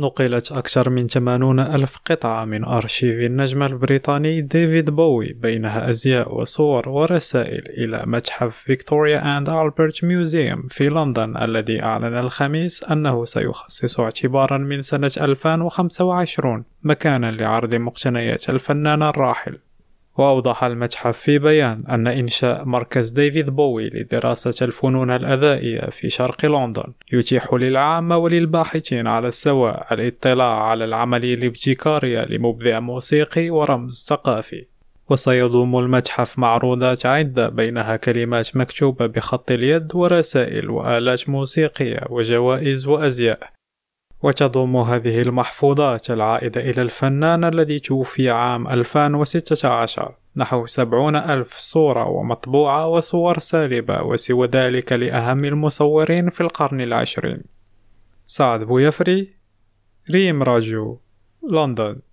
نقلت أكثر من 80 ألف قطعة من أرشيف النجم البريطاني ديفيد بوي بينها أزياء وصور ورسائل إلى متحف فيكتوريا أند ألبرت ميوزيوم في لندن الذي أعلن الخميس أنه سيخصص اعتبارا من سنة 2025 مكانا لعرض مقتنيات الفنان الراحل. وأوضح المتحف في بيان أن إنشاء مركز ديفيد بوي لدراسة الفنون الأدائية في شرق لندن يتيح للعامة وللباحثين على السواء الاطلاع على العمل الابتكاري لمبدع موسيقي ورمز ثقافي. وسيضم المتحف معروضات عدة بينها كلمات مكتوبة بخط اليد ورسائل وآلات موسيقية وجوائز وأزياء. وتضم هذه المحفوظات العائدة إلى الفنان الذي توفي عام 2016 نحو سبعون ألف صورة ومطبوعة وصور سالبة وسوى ذلك لأهم المصورين في القرن العشرين. سعد بويفري ريم راجو لندن.